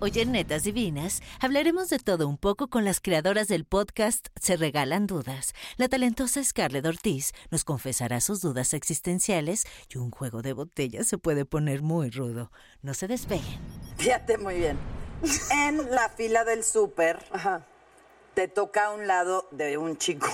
Hoy en Netas Divinas hablaremos de todo un poco con las creadoras del podcast Se Regalan Dudas. La talentosa Scarlett Ortiz nos confesará sus dudas existenciales y un juego de botellas se puede poner muy rudo. No se despeguen. Fíjate muy bien. En la fila del súper te toca a un lado de un chico.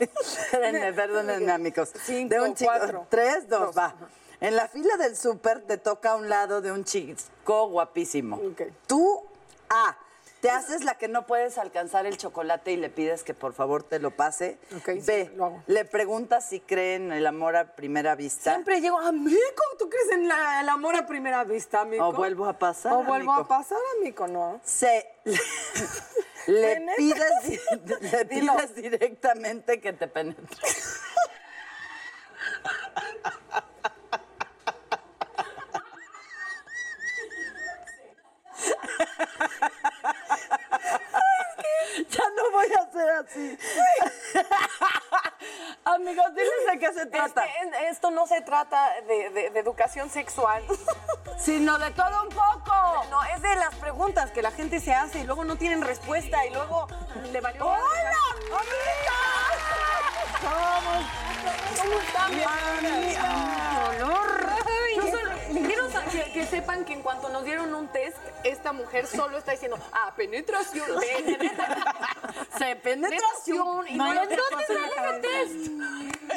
Espérenme, perdónenme, amigos. Cinco, de un chico. cuatro. Tres, dos, Dos. va. En la fila del súper te toca a un lado de un chico guapísimo. Tú, A, te haces la que no puedes alcanzar el chocolate y le pides que por favor te lo pase. Sí, B, lo le preguntas si cree en el amor a primera vista. Siempre llego, amigo, ¿tú crees en la- el amor a primera vista, amigo? O vuelvo a pasar, O vuelvo amigo. a pasar, amigo, ¿no? Se le pides, le pides directamente que te penetre. Ya no voy a hacer así. Amigos, diles de qué se trata. esto no se trata de, de- de educación sexual. Sino de todo un poco. No, es de las preguntas que la gente se hace y luego no tienen respuesta y luego le valió. ¡Hola, ¿Cómo, ¿Cómo están? Que, que sepan que en cuanto nos dieron un test, esta mujer solo está diciendo, ah, penetración, penetración. Se penetración. Y no hay otra cosa cosa en en la ese cabeza. test.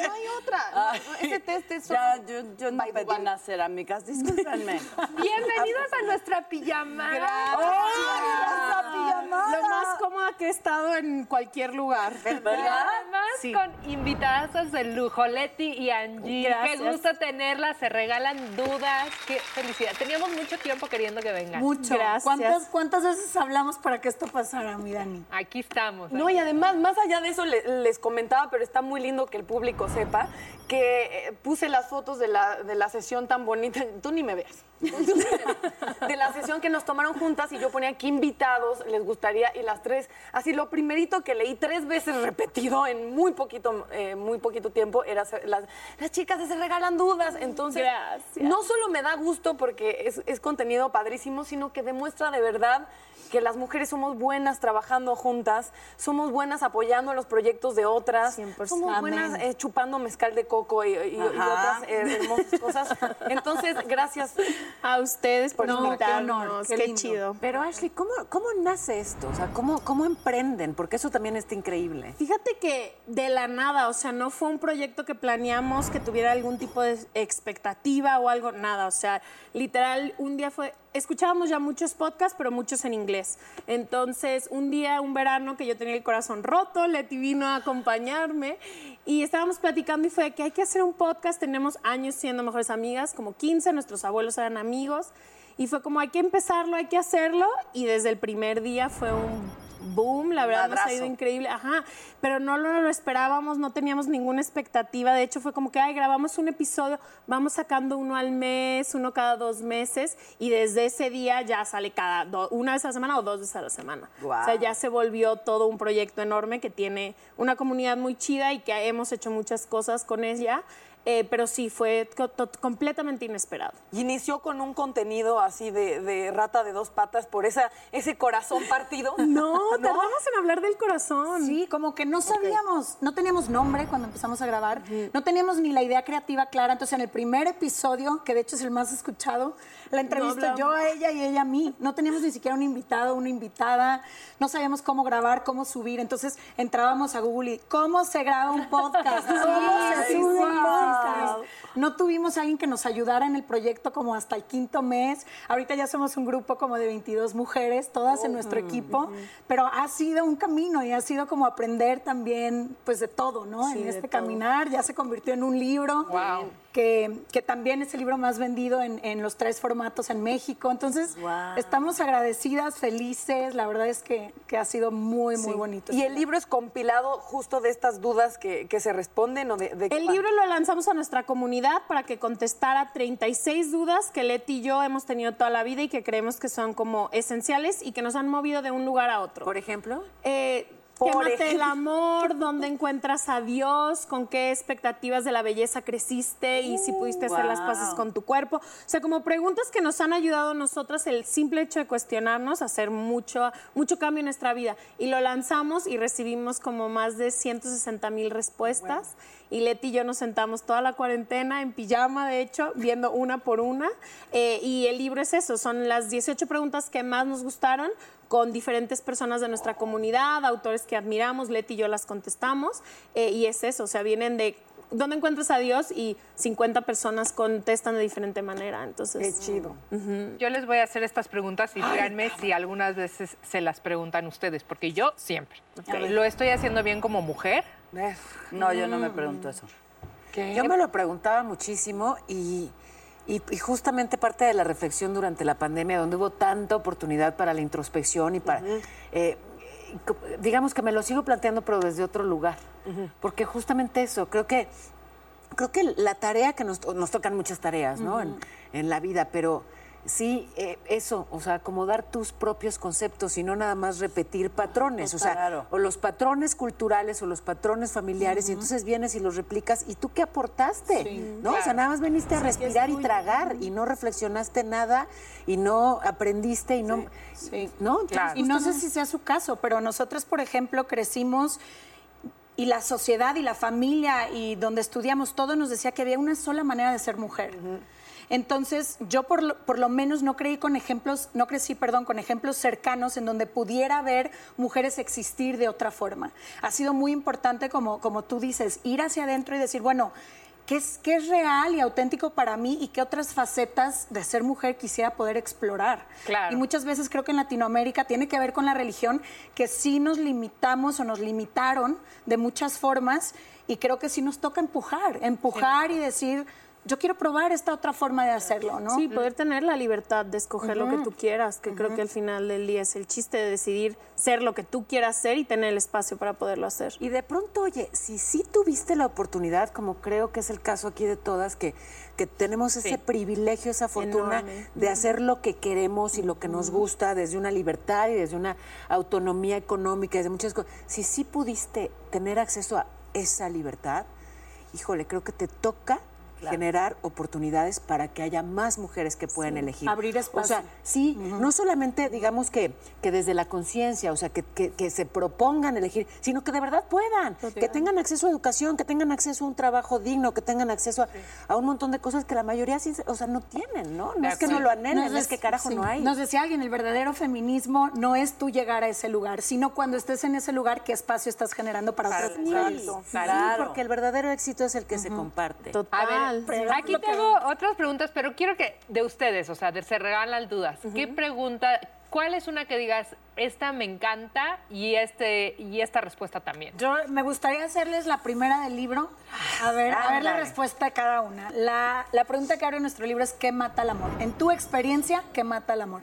No hay otra. No, no, ese test es solo... Ya, yo, yo no pedí bye. nacer, amigas. Discúlpenme. Bienvenidos a nuestra pijamada. ¡Hola, pijamada! Lo más cómoda que he estado en cualquier lugar. ¿Verdad? Además, Sí. con invitadazas de lujo, Leti y Angie. Qué Gracias. gusto tenerlas, se regalan dudas. Qué felicidad. Teníamos mucho tiempo queriendo que vengan. Mucho. Gracias. ¿Cuántas, ¿Cuántas veces hablamos para que esto pasara, mi Dani? Aquí estamos. No, y además, más allá de eso, le- les comentaba, pero está muy lindo que el público sepa, que eh, puse las fotos de la, de la sesión tan bonita, tú ni me veas, de la sesión que nos tomaron juntas y yo ponía qué invitados les gustaría y las tres, así lo primerito que leí tres veces repetido en muy poquito, eh, muy poquito tiempo era las, las chicas se regalan dudas, entonces Gracias. no solo me da gusto porque es, es contenido padrísimo, sino que demuestra de verdad que las mujeres somos buenas trabajando juntas, somos buenas apoyando los proyectos de otras, 100%. somos buenas eh, chupando mezcal de coco y, y- y otras eh, hermosas cosas. Entonces, gracias. A ustedes por No, qué invitarnos. honor, Qué, qué lindo. chido. Pero Ashley, ¿cómo, ¿cómo nace esto? O sea, ¿cómo, ¿cómo emprenden? Porque eso también está increíble. Fíjate que de la nada, o sea, no fue un proyecto que planeamos que tuviera algún tipo de expectativa o algo, nada. O sea, literal, un día fue, escuchábamos ya muchos podcasts, pero muchos en inglés. Entonces, un día, un verano que yo tenía el corazón roto, Leti vino a acompañarme y estábamos platicando y fue que hay que hacer un podcast. Tenemos años siendo mejores amigas, como 15, nuestros abuelos eran amigos. Y fue como, hay que empezarlo, hay que hacerlo. Y desde el primer día fue un boom, la verdad nos ha ido increíble, ajá, pero no lo, lo esperábamos, no teníamos ninguna expectativa, de hecho fue como que, ay, grabamos un episodio, vamos sacando uno al mes, uno cada dos meses, y desde ese día ya sale cada, do- una vez a la semana o dos veces a la semana. O sea, ya se volvió todo un proyecto enorme que tiene una comunidad muy chida y que hemos hecho muchas cosas con ella, eh, pero sí, fue completamente inesperado. Y inició con un contenido así de, de rata de dos patas por esa, ese corazón partido. No, tardamos en hablar del corazón. Sí, como que no sabíamos, no teníamos nombre cuando empezamos a grabar, no teníamos ni la idea creativa clara. Entonces, en el primer episodio, que de hecho es el más escuchado, la entrevisto hablamos. yo a ella y ella a mí. No teníamos ni siquiera un invitado, una invitada, no sabíamos cómo grabar, cómo subir. Entonces, entrábamos a Google y ¿cómo se graba un podcast? ¿Cómo se sube un sí. No tuvimos a alguien que nos ayudara en el proyecto como hasta el quinto mes. Ahorita ya somos un grupo como de 22 mujeres, todas en nuestro equipo, pero ha sido un camino y ha sido como aprender también pues de todo, ¿no? en este caminar ya se convirtió en un libro. Que, que también es el libro más vendido en, en los tres formatos en México. Entonces, estamos agradecidas, felices. La verdad es que, que ha sido muy, muy bonito. Y el libro es compilado justo de estas dudas que, que se responden o de, de qué El libro lo lanzamos a nuestra comunidad para que contestara 36 dudas que Leti y yo hemos tenido toda la vida y que creemos que son como esenciales y que nos han movido de un lugar a otro. Por ejemplo. Eh, Por ¿Qué mate el amor? ¿Dónde encuentras a Dios? ¿Con qué expectativas de la belleza creciste? Y si pudiste hacer las paces con tu cuerpo. O sea, como preguntas que nos han ayudado a nosotras el simple hecho de cuestionarnos, hacer mucho, mucho cambio en nuestra vida. Y lo lanzamos y recibimos como más de 160 mil respuestas. Y Leti y yo nos sentamos toda la cuarentena en pijama, de hecho, viendo una por una. Eh, y el libro es eso, son las 18 preguntas que más nos gustaron con diferentes personas de nuestra comunidad, autores que admiramos, Leti y yo las contestamos. eh, y es eso, o sea, vienen de dónde encuentras a Dios y 50 personas contestan de diferente manera. Entonces, Qué chido. Yo les voy a hacer estas preguntas y díganme si algunas veces se las preguntan ustedes, porque yo siempre. Lo estoy haciendo bien como mujer. No, yo no me pregunto eso. Yo me lo preguntaba muchísimo y, y- y justamente parte de la reflexión durante la pandemia, donde hubo tanta oportunidad para la introspección y para... eh, digamos que me lo sigo planteando, pero desde otro lugar. Porque justamente eso, creo que creo que la tarea que nos, nos tocan muchas tareas, ¿no? en, en la vida, pero sí, eh, eso, o sea, acomodar tus propios conceptos y no nada más repetir patrones, o sea, Claro. o los patrones culturales o los patrones familiares, y entonces vienes y los replicas, ¿y tú qué aportaste? ¿No? O sea, nada más veniste a respirar y tragar y no reflexionaste nada y no aprendiste y no... ¿No? Entonces, Y no sé si sea su caso, pero nosotros, por ejemplo, crecimos y la sociedad y la familia y donde estudiamos todo nos decía que había una sola manera de ser mujer. Entonces, yo por lo, por lo menos no creí con ejemplos, no crecí, perdón, con ejemplos cercanos en donde pudiera ver mujeres existir de otra forma. Ha sido muy importante, como, como tú dices, ir hacia adentro y decir, bueno, ¿qué es, qué es real y auténtico para mí y qué otras facetas de ser mujer quisiera poder explorar? Claro. Y muchas veces creo que en Latinoamérica tiene que ver con la religión, que sí nos limitamos o nos limitaron de muchas formas y creo que sí nos toca empujar, empujar y decir, yo quiero probar esta otra forma de hacerlo, ¿no? Sí, poder tener la libertad de escoger lo que tú quieras, que creo que al final del día es el chiste de decidir ser lo que tú quieras ser y tener el espacio para poderlo hacer. Y de pronto, oye, si sí tuviste la oportunidad, como creo que es el caso aquí de todas, que, que tenemos ese privilegio, esa fortuna Enorme. de hacer lo que queremos y lo que nos gusta desde una libertad y desde una autonomía económica, desde muchas cosas, si sí pudiste tener acceso a esa libertad, híjole, creo que te toca generar oportunidades para que haya más mujeres que puedan elegir. Abrir espacio. O sea, sí, no solamente digamos que, que desde la conciencia, o sea, que, que- que se propongan elegir, sino que de verdad puedan, que tengan acceso a educación, que tengan acceso a un trabajo digno, que tengan acceso a, a un montón de cosas que la mayoría, o sea, no tienen, ¿no? No De es que no lo anhelen, es que carajo sí, no hay. Nos decía alguien, el verdadero feminismo no es tú llegar a ese lugar, sino cuando estés en ese lugar, qué espacio estás generando para otras sí, claro. porque el verdadero éxito es el que se comparte. A Total. aquí tengo otras preguntas, pero quiero que de ustedes, o sea, de se regalan dudas. ¿Qué pregunta, cuál es una que digas, esta me encanta y este y esta respuesta también? Yo me gustaría hacerles la primera del libro. A ver, a ver la respuesta de cada una. La, la pregunta que abre nuestro libro es ¿qué mata el amor? En tu experiencia, ¿qué mata el amor?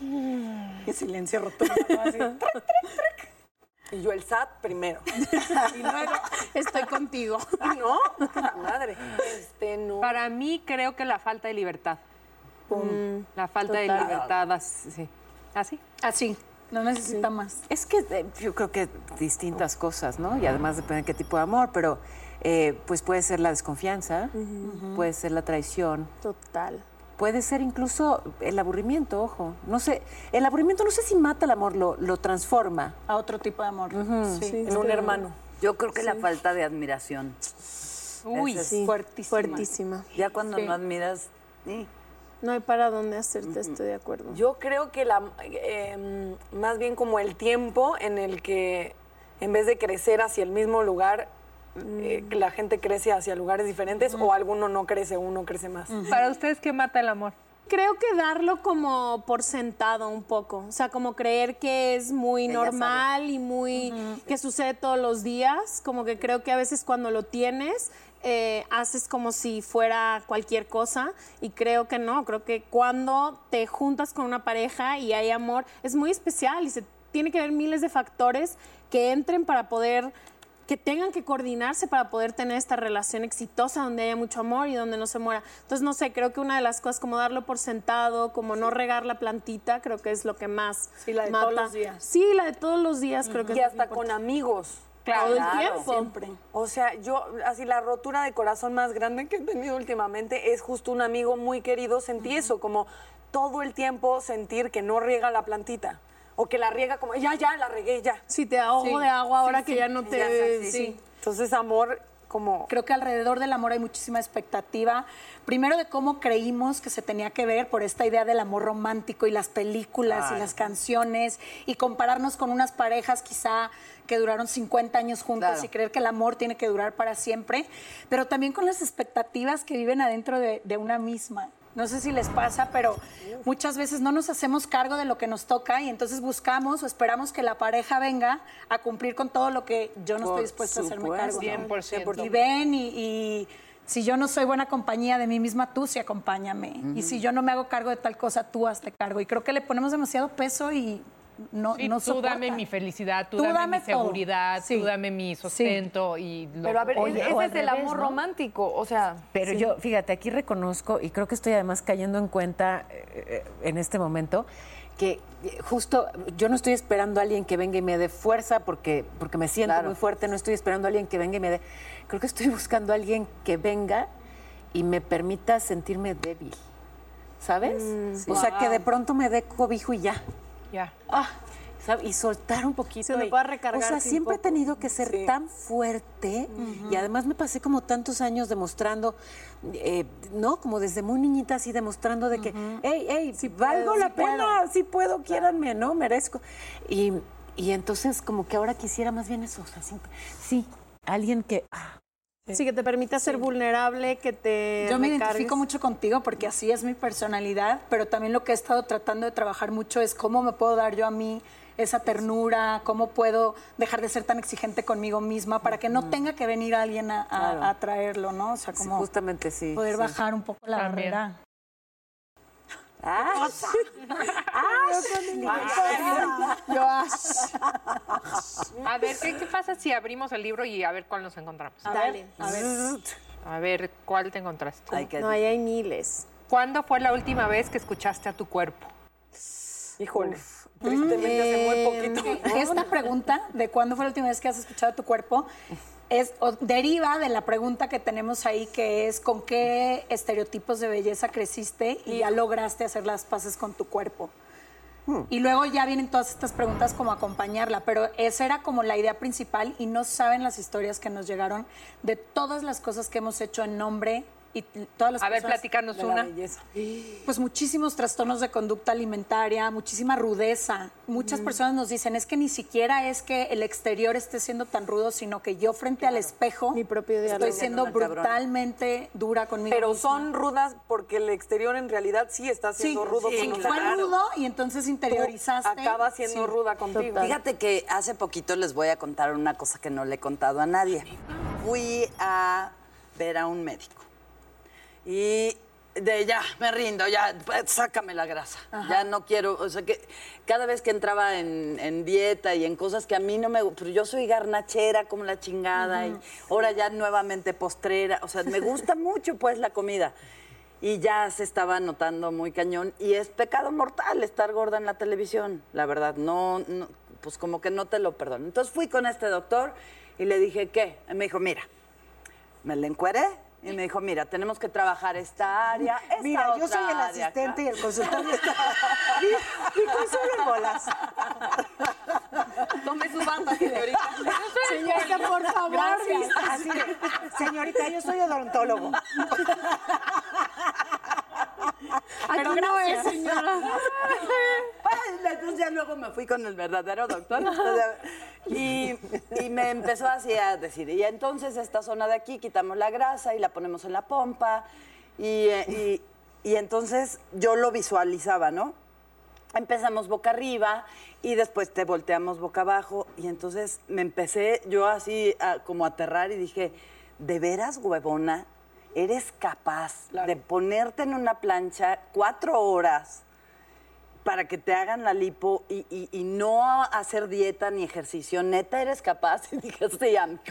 Y silencio rotundo. ¿no? Así. Y yo el SAT primero. Y luego, Estoy contigo. ¿No? Madre. Este, no. Para mí creo que la falta de libertad. La falta de libertad, así. sí. ¿Así? así. No necesita más. Es que eh, yo creo que distintas cosas, ¿no? Y además depende de qué tipo de amor, pero eh, pues puede ser la desconfianza, puede ser la traición, Total. Puede ser incluso el aburrimiento, ojo. No sé, el aburrimiento no sé si mata el amor, lo, lo transforma. A otro tipo de amor. Sí. En un hermano. Yo creo que la falta de admiración. Uy, es- Sí, Fuertísima. fuertísima. Ya cuando no admiras. No hay para dónde hacerte, estoy de acuerdo. Yo creo que la, eh, más bien como el tiempo en el que en vez de crecer hacia el mismo lugar, eh, que la gente crece hacia lugares diferentes o alguno no crece, uno crece más. Para ustedes, ¿qué mata el amor? Creo que darlo como por sentado un poco, o sea, como creer que es muy normal y muy que sucede todos los días, como que creo que a veces cuando lo tienes eh, haces como si fuera cualquier cosa y creo que no, creo que cuando te juntas con una pareja y hay amor es muy especial y se tiene que ver miles de factores que entren para poder que tengan que coordinarse para poder tener esta relación exitosa donde haya mucho amor y donde no se muera. Entonces, no sé, creo que una de las cosas como darlo por sentado, como no regar la plantita, creo que es lo que más Sí, la de mata. todos los días. Sí, la de todos los días creo que Y es hasta con amigos. todo el Claro, tiempo. Siempre. O sea, yo, así la rotura de corazón más grande que he tenido últimamente es justo un amigo muy querido. Sentí eso, como todo el tiempo sentir que no riega la plantita. O que la riega como, ya, ya, la regué, ya. Si te ahogo Sí, de agua ahora sí, que sí, ya no ya te... sé, sí, sí. sí. Entonces, amor, como... Creo que alrededor del amor hay muchísima expectativa. Primero de cómo creímos que se tenía que ver por esta idea del amor romántico y las películas y las canciones y compararnos con unas parejas quizá que duraron 50 años juntas Claro. y creer que el amor tiene que durar para siempre, pero también con las expectativas que viven adentro de, de una misma. No sé si les pasa, pero muchas veces no nos hacemos cargo de lo que nos toca y entonces buscamos o esperamos que la pareja venga a cumplir con todo lo que yo no Por estoy dispuesta a hacerme cargo. ¿no? 100%. Y ven y, y si yo no soy buena compañía de mí misma, tú sí acompáñame. Y si yo no me hago cargo de tal cosa, tú hazte cargo. Y creo que le ponemos demasiado peso y no, Sí, no tú dame mi felicidad, tú, Tú dame, dame mi todo. seguridad, Sí. tú dame mi sustento y lo- Pero a ver, Oye, ese o al es el revés, amor ¿no? romántico, o sea... Pero yo, fíjate, aquí reconozco, y creo que estoy además cayendo en cuenta eh, eh, en este momento, que eh, justo yo no estoy esperando a alguien que venga y me dé fuerza porque, porque me siento Claro. muy fuerte, no estoy esperando a alguien que venga y me dé. Creo que estoy buscando a alguien que venga y me permita sentirme débil. ¿Sabes? o sea, que de pronto me dé cobijo y ya. Ya. Ah. Y soltar un poquito. Se me pueda recargar, O sea, siempre he tenido que ser tan fuerte y además me pasé como tantos años demostrando, eh, ¿no? Como desde muy niñita así demostrando de que, hey, hey, valgo puedo, la sí puedo". pena, sí puedo, quiéranme, ¿no? Merezco. Y, y entonces como que ahora quisiera más bien eso, o sea, siempre- sí, alguien que... ah, Sí, que te permita ser vulnerable, que te Yo me recargues. identifico mucho contigo porque así es mi personalidad, pero también lo que he estado tratando de trabajar mucho es cómo me puedo dar yo a mí esa ternura, cómo puedo dejar de ser tan exigente conmigo misma para que no tenga que venir alguien a, a- Claro. a traerlo, ¿no? O sea, sí, como justamente sí. poder sí. bajar un poco la También. barrera. Ah, A ver, ¿qué, qué pasa si abrimos el libro y a ver cuál nos encontramos? Dale. A ver. A ver, ¿cuál te encontraste? No, ahí hay miles. ¿Cuándo fue la última vez que escuchaste a tu cuerpo? Híjole. Tristemente hace muy poquito. Esta pregunta de cuándo fue la última vez que has escuchado tu cuerpo es o deriva de la pregunta que tenemos ahí que es con qué estereotipos de belleza creciste y ya lograste hacer las paces con tu cuerpo. Y luego ya vienen todas estas preguntas como acompañarla, pero esa era como la idea principal y no saben las historias que nos llegaron de todas las cosas que hemos hecho en nombre y todas las A ver, platicarnos De la una. belleza. pues muchísimos trastornos de conducta alimentaria, muchísima rudeza. Muchas personas nos dicen, es que ni siquiera es que el exterior esté siendo tan rudo, sino que yo frente al espejo Mi propio diálogo. estoy siendo Una cabrona. brutalmente dura conmigo Pero misma. son rudas porque el exterior en realidad sí está Sí, siendo rudo sí, con fue rudo y entonces interiorizaste. Acaba siendo Sí. ruda contigo. Fíjate que hace poquito les voy a contar una cosa que no le he contado a nadie. Fui a ver a un médico y de ya, me rindo, ya, sácame la grasa. Ya no quiero, o sea que cada vez que entraba en, en dieta y en cosas que a mí no me pero yo soy garnachera como la chingada y ahora ya nuevamente postrera, o sea, me gusta mucho pues la comida. Y ya se estaba notando muy cañón y es pecado mortal estar gorda en la televisión, la verdad, no, no, pues como que no te lo perdono. Entonces fui con este doctor y le dije, ¿qué? Y me dijo, mira, me la encueré y me dijo, mira, tenemos que trabajar esta área, esta Mira, yo soy el área asistente y acá". el consultorio está. Y, y consuelo bolas. Tome su banda, señorita. Señorita, por favor. Gracias. Así señorita, yo soy odontólogo. Pero Aquí no gracias. es, señora. Entonces ya luego me fui con el verdadero doctor. Y, y me empezó así a decir, y entonces esta zona de aquí quitamos la grasa y la ponemos en la pompa. Y, eh, y- y entonces yo lo visualizaba, ¿no? Empezamos boca arriba y después te volteamos boca abajo. Y entonces me empecé yo así a, como a aterrar y dije, ¿de veras, huevona? ¿Eres capaz de ponerte en una plancha cuatro horas para que te hagan la lipo y, y- y no hacer dieta ni ejercicio, neta eres capaz. Y dije, sí, amigo.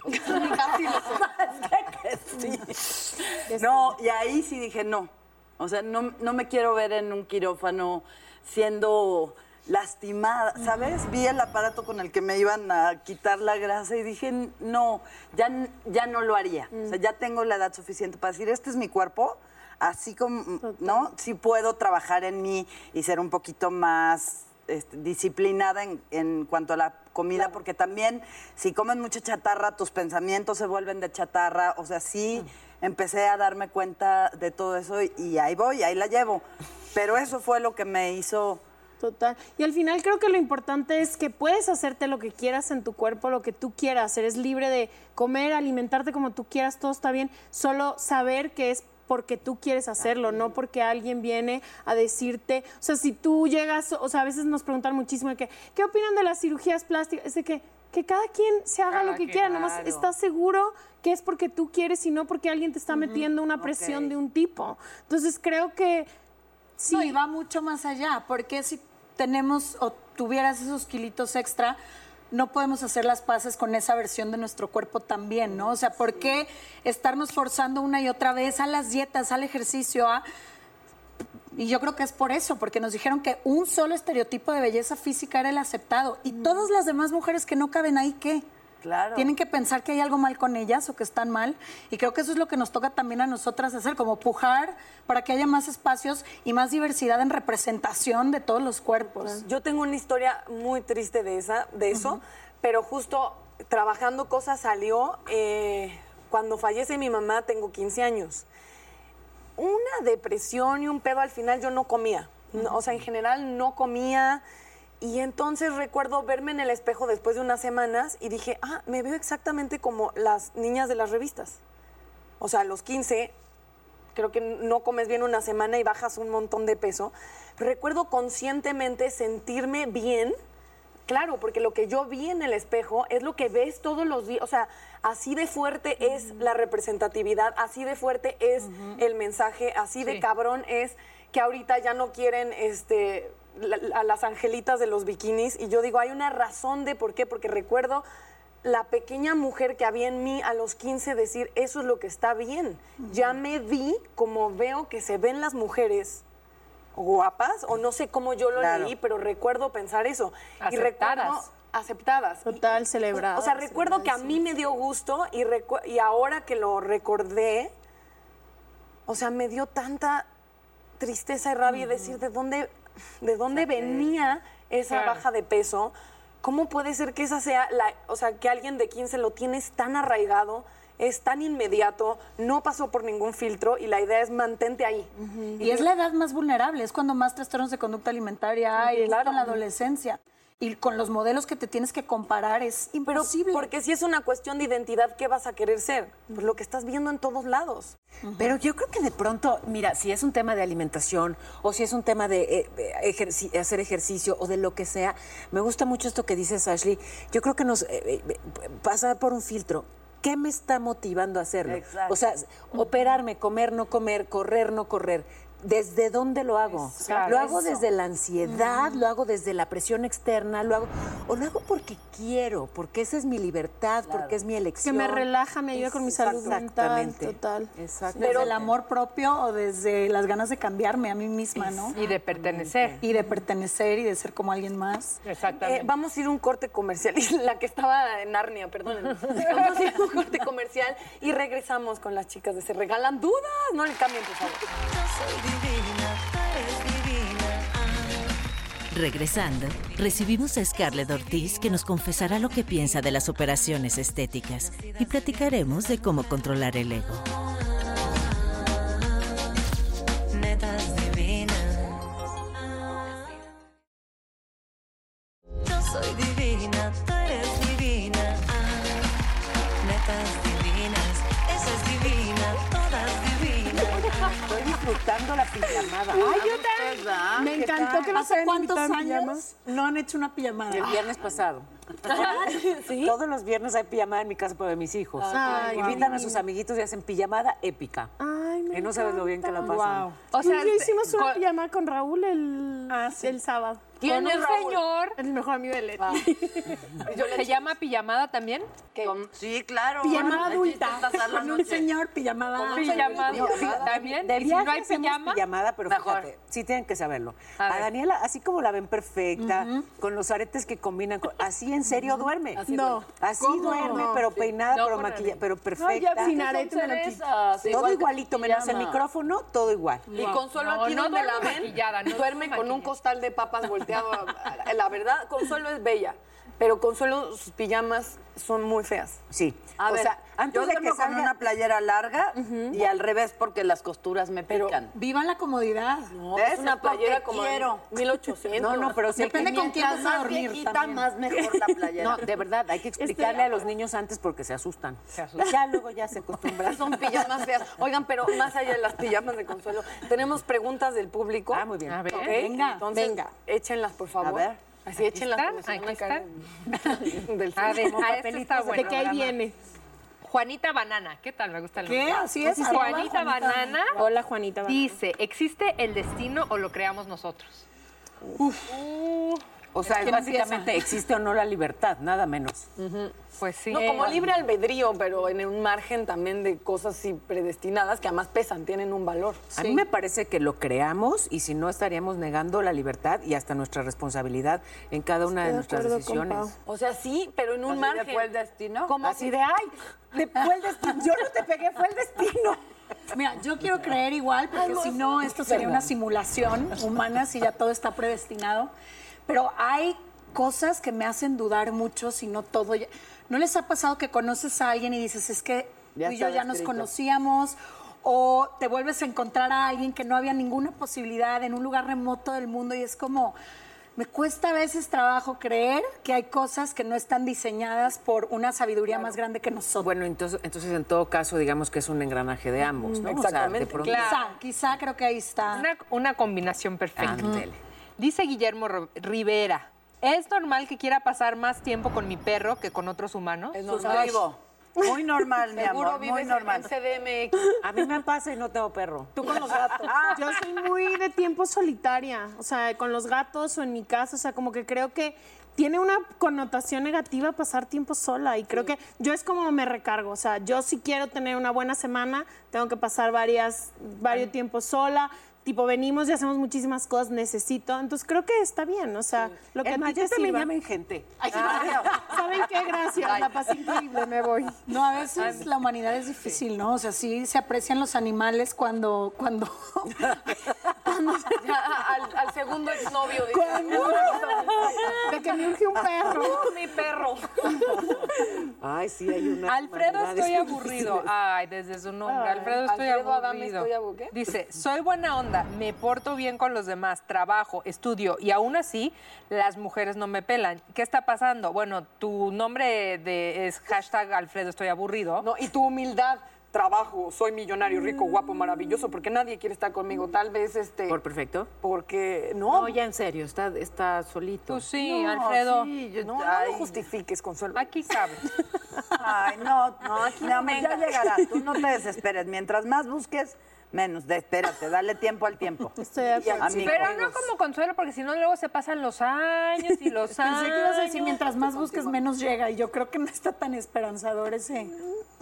No, y ahí sí dije, no. O sea, no, no me quiero ver en un quirófano siendo lastimada, ¿sabes? Vi el aparato con el que me iban a quitar la grasa y dije, no, ya, ya no lo haría. O sea, ya tengo la edad suficiente para decir, este es mi cuerpo, así como, ¿no? Sí puedo trabajar en mí y ser un poquito más este, disciplinada en, en cuanto a la comida, porque también si comes mucha chatarra, tus pensamientos se vuelven de chatarra. O sea, sí empecé a darme cuenta de todo eso y, y ahí voy, ahí la llevo. Pero eso fue lo que me hizo... Total. Y al final creo que lo importante es que puedes hacerte lo que quieras en tu cuerpo, lo que tú quieras. Eres libre de comer, alimentarte como tú quieras, todo está bien. Solo saber que es porque tú quieres hacerlo, no porque alguien viene a decirte, o sea, si tú llegas, o sea, a veces nos preguntan muchísimo de que, ¿qué opinan de las cirugías plásticas? Es de que, que cada quien se haga Cada lo que quiera, nomás estás seguro que es porque tú quieres y no porque alguien te está metiendo una presión de un tipo. Entonces creo que sí. No, y va mucho más allá, porque si tenemos o tuvieras esos kilitos extra, no podemos hacer las paces con esa versión de nuestro cuerpo también, ¿no? O sea, ¿por qué estarnos forzando una y otra vez a las dietas, al ejercicio, a... Y yo creo que es por eso, porque nos dijeron que un solo estereotipo de belleza física era el aceptado. Y todas las demás mujeres que no caben ahí, ¿qué? Claro. Tienen que pensar que hay algo mal con ellas o que están mal. Y creo que eso es lo que nos toca también a nosotras hacer, como pujar para que haya más espacios y más diversidad en representación de todos los cuerpos. Yo tengo una historia muy triste de, esa, de eso, pero justo trabajando cosas salió eh, cuando fallece mi mamá, tengo 15 años. Una depresión y un pedo al final yo no comía. O sea, en general no comía. Y entonces recuerdo verme en el espejo después de unas semanas y dije, ah, me veo exactamente como las niñas de las revistas. O sea, a los 15 creo que no comes bien una semana y bajas un montón de peso. Pero recuerdo conscientemente sentirme bien, claro, porque lo que yo vi en el espejo es lo que ves todos los días. O sea, así de fuerte es la representatividad, así de fuerte es el mensaje, así de cabrón es que ahorita ya no quieren este la- a las angelitas de los bikinis y yo digo, hay una razón de por qué, porque recuerdo la pequeña mujer que había en mí a los 15 decir, eso es lo que está bien. Ya me vi como veo que se ven las mujeres guapas, o no sé cómo yo lo Claro. leí, pero recuerdo pensar eso. Y Aceptadas. recuerdo aceptadas. Y- Total, celebradas, O sea, recuerdo que a mí me dio gusto y, y ahora que lo recordé, o sea, me dio tanta tristeza y rabia y decir de dónde, de dónde venía esa Claro. baja de peso. ¿Cómo puede ser que esa sea la, o sea, que alguien de 15 lo tienes tan arraigado, es tan inmediato, no pasó por ningún filtro y la idea es mantente ahí. Y es la edad más vulnerable, es cuando más trastornos de conducta alimentaria hay, claro. en la adolescencia. Y con los modelos que te tienes que comparar es Pero imposible. porque si es una cuestión de identidad, ¿qué vas a querer ser? Pues lo que estás viendo en todos lados. Pero yo creo que de pronto, mira, si es un tema de alimentación o si es un tema de eh, eh, hacer ejercicio o de lo que sea, me gusta mucho esto que dices, Ashley. Yo creo que nos eh, eh, pasa por un filtro. ¿qué me está motivando a hacerlo? Exacto. O sea, operarme, comer, no comer, correr, no correr. ¿Desde dónde lo hago? Exacto. Lo hago desde la ansiedad, lo hago desde la presión externa, lo hago o lo hago porque quiero, porque esa es mi libertad, porque es mi Que elección. me relaja, me ayuda con mi salud mental, Exactamente. total. Exacto. Desde el amor propio o desde las ganas de cambiarme a mí misma, ¿no? Y de pertenecer. Y de pertenecer y de ser como alguien más. Exactamente. Eh, vamos a ir a un corte comercial. Y la que estaba en Narnia, perdón. Vamos a ir a un corte comercial y regresamos con las chicas de Se Regalan Dudas. No le cambien, por favor. Divina, eres divina. Regresando, recibimos a Scarlett Ortiz que nos confesará lo que piensa de las operaciones estéticas y platicaremos de cómo controlar el ego. Yo soy divina. Disfrutando la pijamada. Ay, yo también. Me encantó que nos ¿Hace hayan cuántos invitado pijama. años no han hecho una pijamada? El viernes pasado. Todos los viernes hay pijamada en mi casa para mis hijos. Ay, Invitan a sus amiguitos y hacen pijamada épica. Ay, me Y no sabes lo bien que la pasan. Wow. O sea, yo hicimos una con- pijama con Raúl el, Ah, sí. el sábado. Con un señor. El mejor amigo de Leti. ¿Se llama pijamada también? Sí, claro. Pijamada adulta. es Con un señor pijamada. Con un Pijamada. pijamada. ¿También? De ¿Y si no hay pijama? pijamada, pero Mejor. fíjate, sí tienen que saberlo. A. Daniela, así como la ven perfecta, con los aretes que combinan, con- así en serio duerme. No. Así ¿Cómo? duerme, pero peinada, No, pero maquillada, pero perfecta. ya arete me lo quito. todo igual igualito, menos el micrófono, todo igual. Y Consuelo No, aquí no donde la ven, maquillada, no duerme con un costal de papas volteado. La verdad, Consuelo es bella, pero Consuelo sus pijamas son muy feas. Sí. A o ver, sea, antes yo de que duermo con salga... una playera larga y al revés porque las costuras me pican. Viva la comodidad. No, es una playera como quiero. en 1800. No, no, pero si Depende con quién vas a más dormir viejita, también. más mejor la playera. No, de verdad, hay que explicarle a los niños antes porque se asustan. Ya luego ya se acostumbran. Son pijamas feas. Oigan, pero más allá de las pijamas de Consuelo, tenemos preguntas del público. Ah, muy bien. A ver. Venga, Entonces, venga. échenlas, por favor. A ver. Así, échenlas. están, porque se van a aquí caer del A ver, ah, este está bueno. ¿De qué ahí viene? Juanita Banana. ¿Qué tal? Me gusta el ¿Qué? nombre. Así es. Juanita, Banana Hola, Juanita. dice, ¿existe el destino o lo creamos nosotros? O sea, ¿Quién básicamente existe o no la libertad, nada menos. Pues sí. No, como libre albedrío, pero en un margen también de cosas sí predestinadas que además pesan, tienen un valor. A mí me parece que lo creamos y si no estaríamos negando la libertad y hasta nuestra responsabilidad en cada una de, de nuestras decisiones. O sea, sí, pero en un ¿Así margen. de fue el destino? Como Así si- de, ay, fue el destino. Yo no te pegué, fue el destino. Mira, yo quiero creer igual, porque si no, esto sería una simulación humana si ya todo está predestinado. Pero hay cosas que me hacen dudar mucho si no todo. ya- ¿No les ha pasado que conoces a alguien y dices, es que Ya tú y yo ya nos conocíamos? O te vuelves a encontrar a alguien que no había ninguna posibilidad en un lugar remoto del mundo y es como. Me cuesta a veces trabajo creer que hay cosas que no están diseñadas por una sabiduría más grande que nosotros. Bueno, entonces, entonces en todo caso, digamos que es un engranaje de ambos, ¿no? O sea, de Exactamente, pronto- Quizá, quizá creo que ahí está. Una, una combinación perfecta. Dice Guillermo Ro- Rivera, ¿es normal que quiera pasar más tiempo con mi perro que con otros humanos? Es normal. Muy normal, mi Seguro amor, muy normal. en CDMX. A mí me pasa y no tengo perro. Tú con los gatos. Yo soy muy de tiempo solitaria, o sea, con los gatos o en mi casa, o sea, como que creo que tiene una connotación negativa pasar tiempo sola y creo que yo es como me recargo, o sea, yo si quiero tener una buena semana, tengo que pasar varias, varios tiempos sola, tipo venimos y hacemos muchísimas cosas, necesito, entonces creo que está bien, o sea, lo que Es a ti te también llamen gente. ¿Saben qué? Gracias, la pasé increíble, me voy. No, a veces la humanidad es difícil, ¿no? O sea, sí se aprecian los animales cuando, cuando, Al, al segundo exnovio. dice. De que me urge un perro. Mi perro. Ay, sí, hay una. Alfredo, estoy aburrido. Ay, desde su nombre. Alfredo, estoy Alfredo Adame, aburrido. estoy abu- ¿qué? Dice, soy buena onda, me porto bien con los demás, trabajo, estudio y aún así las mujeres no me pelan. ¿Qué está pasando? Bueno, tu nombre de, es hashtag Alfredo, estoy aburrido. No, y tu humildad. Trabajo, soy millonario, rico, guapo, maravilloso, porque nadie quiere estar conmigo. Tal vez este. ¿Por perfecto? Porque. No, No, ya en serio, está, está solito. Tú sí, No, Alfredo. sí, yo- no, no lo justifiques, Consuelo. Aquí cabe. Ay, no, No, no, aquí no, ya llegará. Tú no te desesperes. Mientras más busques, menos. De, espérate, dale tiempo al tiempo. Estoy de acuerdo. Amigo. Pero no como consuelo, porque si no luego se pasan los años y los años. Pensé que ibas a decir, mientras más busques, menos llega. Y yo creo que no está tan esperanzador ese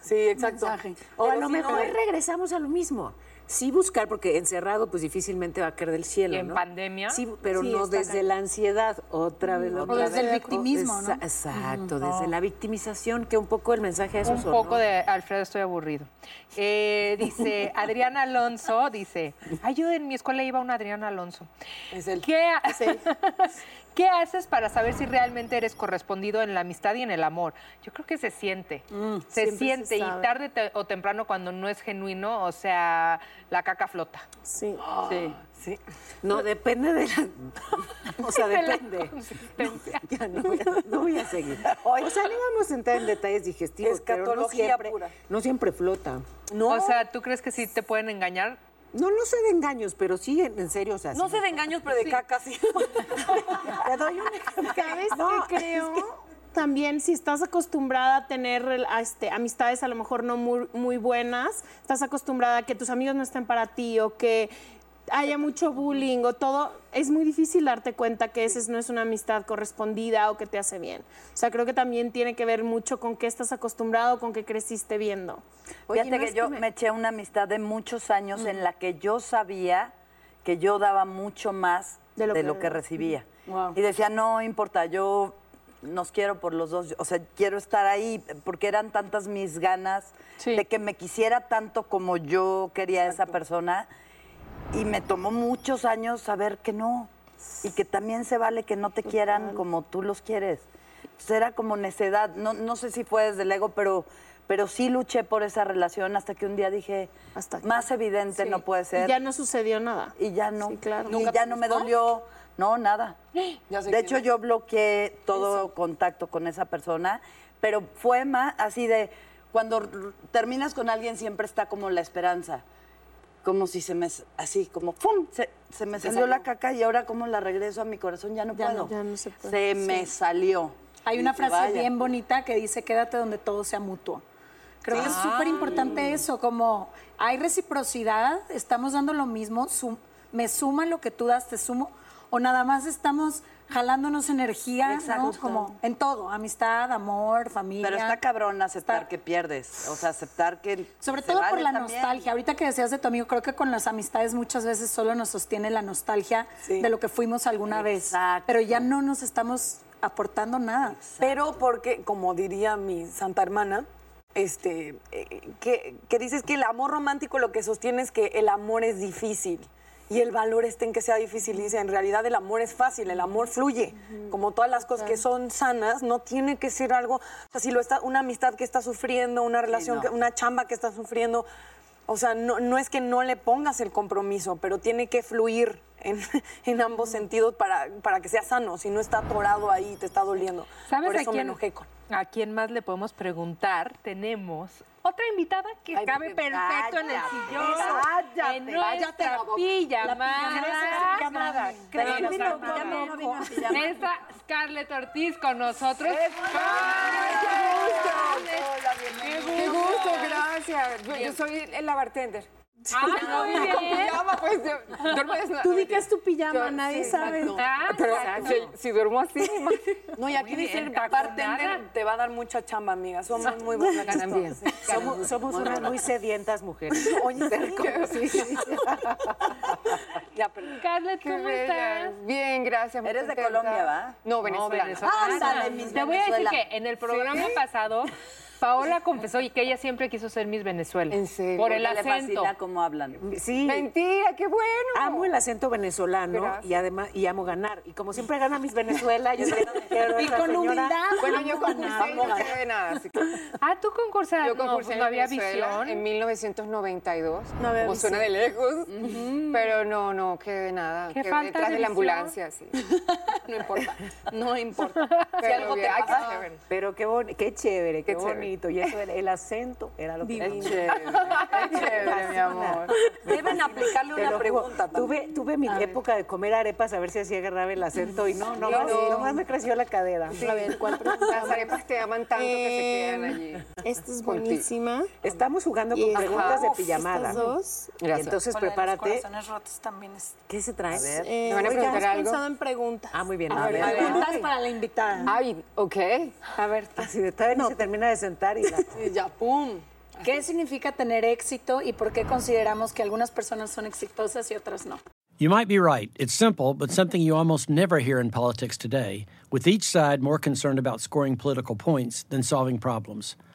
Sí, exacto. mensaje. O a lo si mejor no- regresamos a lo mismo. Sí buscar, porque encerrado pues difícilmente va a caer del cielo, ¿Y en ¿no? pandemia? Sí, pero Sí, no desde la ansiedad, otra vez. O otra desde el victimismo, ¿no? Exa- Exacto, desde la victimización, que un poco el mensaje de eso Un poco ¿no? de Alfredo, estoy aburrido. Eh, dice Adriana Alonso, dice, ay, yo en mi escuela iba un Adriana Alonso. Es él. ¿Qué, ha- ¿Qué haces para saber si realmente eres correspondido en la amistad y en el amor? Yo creo que se siente. se siempre se siente y tarde te- o temprano cuando no es genuino, o sea, la caca flota. Sí. Sí. Sí. No, depende de la... O sea, De la depende. Ya no voy, a, no voy a seguir. O sea, no vamos a entrar en detalles digestivos, pero no siempre, pura. no siempre flota. No, O sea, ¿tú crees que sí te pueden engañar? No, no sé de engaños, pero sí, en, en serio, o sea... no sí. sé de engaños, pero de caca sí. Te doy un ejemplo. ¿Sabes qué creo? También si estás acostumbrada a tener a este, amistades a lo mejor no muy, muy buenas, estás acostumbrada a que tus amigos no estén para ti o que haya mucho bullying o todo, es muy difícil darte cuenta que esa no es una amistad correspondida o que te hace bien. O sea, creo que también tiene que ver mucho con qué estás acostumbrado, con qué creciste viendo. Oye, Fíjate no que yo que me- me... eché una amistad de muchos años en la que yo sabía que yo daba mucho más de lo, que, recibía. Wow. Y decía, no importa, yo nos quiero por los dos, o sea, quiero estar ahí, porque eran tantas mis ganas Sí. de que me quisiera tanto como yo quería a esa persona. Y me tomó muchos años saber que no. Y que también se vale que no te quieran como tú los quieres. Entonces, era como necedad. No, no sé si fue desde el ego, pero, pero sí luché por esa relación hasta que un día dije, Hasta aquí. más evidente no puede ser. Y ya no sucedió nada. Y ya no. Sí, claro. Y ¿Nunca ya no me dolió. No, nada. Ya sé De hecho, es. yo bloqueé todo contacto con esa persona, pero fue más así de cuando terminas con alguien siempre está como la esperanza. Como si se me, así como, ¡pum! Se, se me salió la caca y ahora como la regreso a mi corazón, ya no Ya puedo. no, ya no se puede. Se me salió. Hay una frase "Vaya". bien bonita que dice, quédate donde todo sea mutuo. Creo que es súper importante eso, como hay reciprocidad, estamos dando lo mismo, sum- me suma lo que tú das, te sumo, o nada más estamos jalándonos energía, ¿no? Como en todo, amistad, amor, familia. Pero está cabrón aceptar Está- que pierdes. O sea, aceptar que. Sobre se todo por la también. nostalgia. Ahorita que decías de tu amigo, creo que con las amistades muchas veces solo nos sostiene la nostalgia Sí. de lo que fuimos alguna vez. Exacto. Pero ya no nos estamos aportando nada. Pero porque, como diría mi santa hermana, este, eh, que, que dices que el amor romántico lo que sostiene es que el amor es difícil. Y el valor está en que sea difícil. Dice, en realidad el amor es fácil, el amor fluye. Como todas las cosas que son sanas, no tiene que ser algo, o sea, si lo está, una amistad que está sufriendo, una relación, no. que- una chamba que está sufriendo, o sea, no, no es que no le pongas el compromiso, pero tiene que fluir en, en ambos sentidos para, para que sea sano. Si no está atorado ahí, te está doliendo. ¿Sabes Por a eso quién, me enojé con. a quién más le podemos preguntar? Tenemos otra invitada que Ay, cabe perfecto en el cállate, sillón. cállate, en cállate la nuestra pijamada. Está Scarlett Ortiz con nosotros. Qué gusto, gracias. Yo, yo soy la bartender. Ah, muy Con bien. pijama, pues yo duermo desnuda. Tú di que es tu pijama, Yo- nadie sí, sabe. exacto. Ah, Pero si, si duermo así, No, y aquí Muy dice bien, bartender te va a dar mucha chamba, amiga. Somos muy buenas. También. Somos, somos unas muy sedientas mujeres. Oye, Sí, sí. ya, pero Qué ¿cómo bella. estás? Bien, gracias. muy Eres de. Colombia, ¿va? No, venezolana. Miss Te voy a decir que en el programa pasado, Paola confesó y que ella siempre quiso ser Miss Venezuela. ¿En serio? Por el Le acento. fascina cómo hablan. Sí. Mentira, qué bueno. Amo el acento venezolano Gracias. y además y amo ganar. Y como siempre gana Miss Venezuela, yo siempre quiero Y con señora. humildad. Bueno, yo concursé y no quedé nada. así que Ah, tú concursas. Yo no, concursé en no había Venezuela visión. en 1992. No había como suena de lejos. Pero no, no quedé nada. Qué Quedé falta detrás de de la visión. ambulancia, sí. No importa. no importa. Pero algo te pasa- chévere. Pero qué, boni- qué chévere, qué, Qué chévere. bonito. Y eso era el acento, era lo que Es chévere, es chévere, mi amor. Deben aplicarle una pregunta Tuve, tuve mi época de comer arepas a ver si así agarraba el acento y no, no, Sí, más, sí. nomás me creció la cadera. A ver, ¿cuál pregunta? Las arepas te aman tanto que se quedan allí. Esta es buenísima. Estamos jugando con preguntas de pijamada. Estas dos. Y entonces los prepárate. corazones rotos también es. ¿Qué se trae? Eh, ¿Me van a oigan, preguntar algo? pensado en preguntas. Ah, muy bien. A ver, preguntas para la invitada. Ay, ok. A ver, Así de todavía no se termina de sentar y la... Y ya, pum. ¿qué significa tener éxito y por qué consideramos que algunas personas son exitosas y otras no? You might be right. It's simple, but something you almost never hear in politics today, with each side more concerned about scoring political points than solving problems.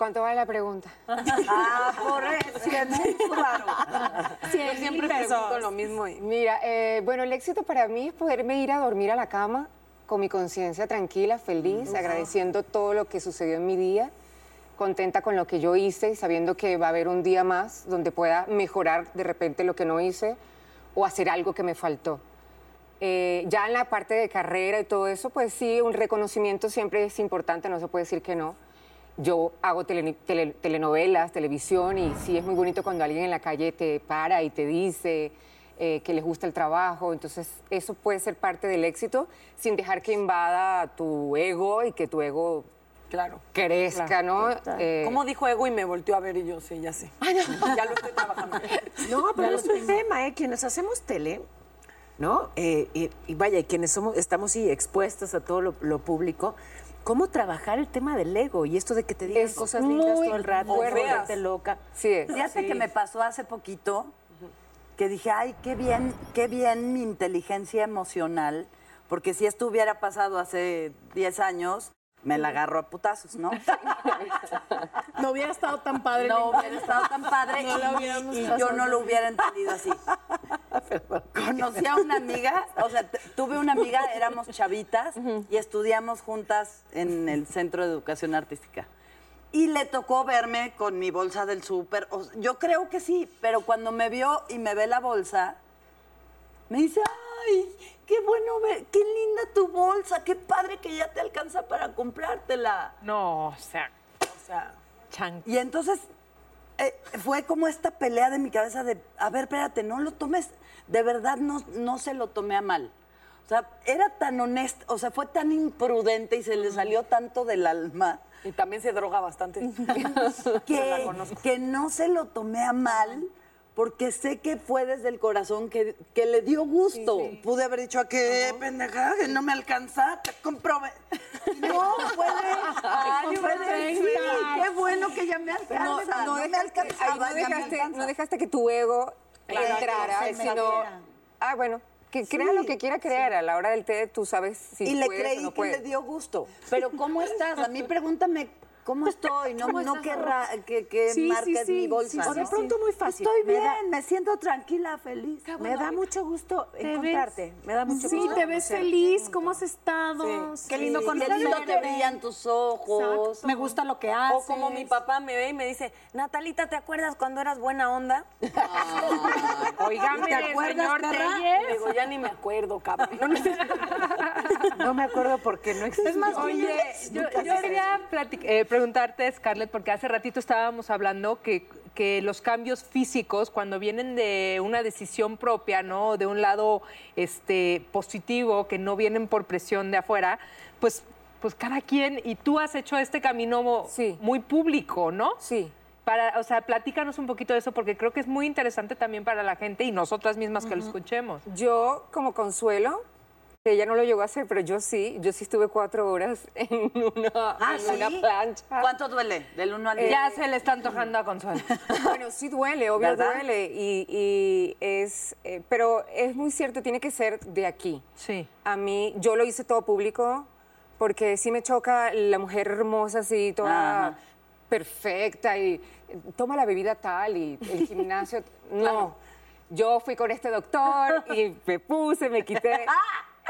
¿Cuánto vale la pregunta? Ah, por eso, claro. Yo siempre pregunto lo mismo. Mira, eh, bueno, el éxito para mí es poderme ir a dormir a la cama con mi conciencia tranquila, feliz, agradeciendo todo lo que sucedió en mi día, contenta con lo que yo hice y sabiendo que va a haber un día más donde pueda mejorar de repente lo que no hice o hacer algo que me faltó. Eh, ya en la parte de carrera y todo eso, pues sí, un reconocimiento siempre es importante, no se puede decir que no. Yo hago tele- tele- telenovelas, televisión y sí es muy bonito cuando alguien en la calle te para y te dice eh, que les gusta el trabajo. Entonces eso puede ser parte del éxito sin dejar que invada tu ego y que tu ego Claro. crezca, Claro. ¿no? Eh, ¿Cómo dijo ego y me volteó a ver y yo sí, ya sé. Ya lo estoy trabajando. No, pero es un tema, ¿eh? Quienes hacemos tele, ¿no? Eh, y, y vaya, y quienes somos, estamos sí, expuestas a todo lo, lo público, ¿cómo trabajar el tema del ego? Y esto de que te digan Es cosas lindas todo el rato, fuerte. volverte loca. Sí. Fíjate que me pasó hace poquito que dije, ay, qué bien, qué bien mi inteligencia emocional, porque si esto hubiera pasado hace 10 años, me la agarro a putazos, ¿no? No hubiera estado tan padre. No hubiera estado tan padre No y- y, yo no lo hubiera entendido así. Conocí a una amiga, o sea, tuve una amiga, éramos chavitas y estudiamos juntas en el Centro de Educación Artística. Y le tocó verme con mi bolsa del súper. o yo creo que sí, pero cuando me vio y me ve la bolsa, me dice, ay, qué bueno ver, qué linda tu bolsa, qué padre que ya te alcanza para comprártela. No, o sea, O sea, y entonces eh, fue como esta pelea de mi cabeza de, a ver, espérate, no lo tomes, de verdad no, no se lo tomé a mal. O sea, era tan honesta, o sea, fue tan imprudente y se le salió tanto del alma. Y también se droga bastante. que, que no se lo tomé a mal porque sé que fue desde el corazón que, que le dio gusto. Pude haber dicho, ¿a qué pendeja? Que no me alcanza, te compro. No, fue de, Ay, fue de, sí, qué bueno que ya me alcanza. No, No, no me alcanzaba, ay, no me dejaste- alcanza. no dejaste que tu ego Claro, entrara, sino... Ah, bueno, que crea lo que quiera creer. A la hora del té tú sabes si y le creí o no que puedes. le dio gusto. Pero ¿cómo estás? A mí pregúntame cómo estoy, no, ¿Cómo no estás que, que, que Sí, sí, marques sí, mi sí, bolsa. sí, O de ¿no? pronto muy fácil. Estoy Me bien, da- me siento tranquila, feliz. Me da mucho gusto ves- encontrarte. Me da mucho Sí, gusto. te ves feliz, ¿cómo has estado? Qué lindo con Qué lindo te brillan tus ojos. Me gusta lo que haces. O como mi papá me ve y me dice, Natalita, ¿te acuerdas cuando eras buena onda? Oígame, ¿Te acuerdas, señor digo, ya ni me acuerdo, cabrón. No, me acuerdo porque no existe. Es más, oye, yo, yo quería platic- eh, preguntarte, Scarlett, porque hace ratito estábamos hablando que, que los cambios físicos, cuando vienen de una decisión propia, ¿no? De un lado este, positivo, que no vienen por presión de afuera, pues, pues cada quien, y tú has hecho este camino muy público, ¿no? Sí. Para, o sea, platícanos un poquito de eso porque creo que es muy interesante también para la gente y nosotras mismas que lo escuchemos. Yo, como consuelo, ella no lo llegó a hacer, pero yo sí, yo sí estuve cuatro horas en una, Ah, en una ¿sí? plancha. ¿Cuánto duele? Del 1 al Eh, 10. Ya se le está antojando a Consuelo. Bueno, sí duele, obvio ¿Verdad? duele. Y, y es, eh, pero es muy cierto, tiene que ser de aquí. Sí. A mí, yo lo hice todo público porque sí me choca la mujer hermosa, así, toda Ajá. perfecta y eh, toma la bebida tal y el gimnasio. No. Yo fui con este doctor y me puse, me quité.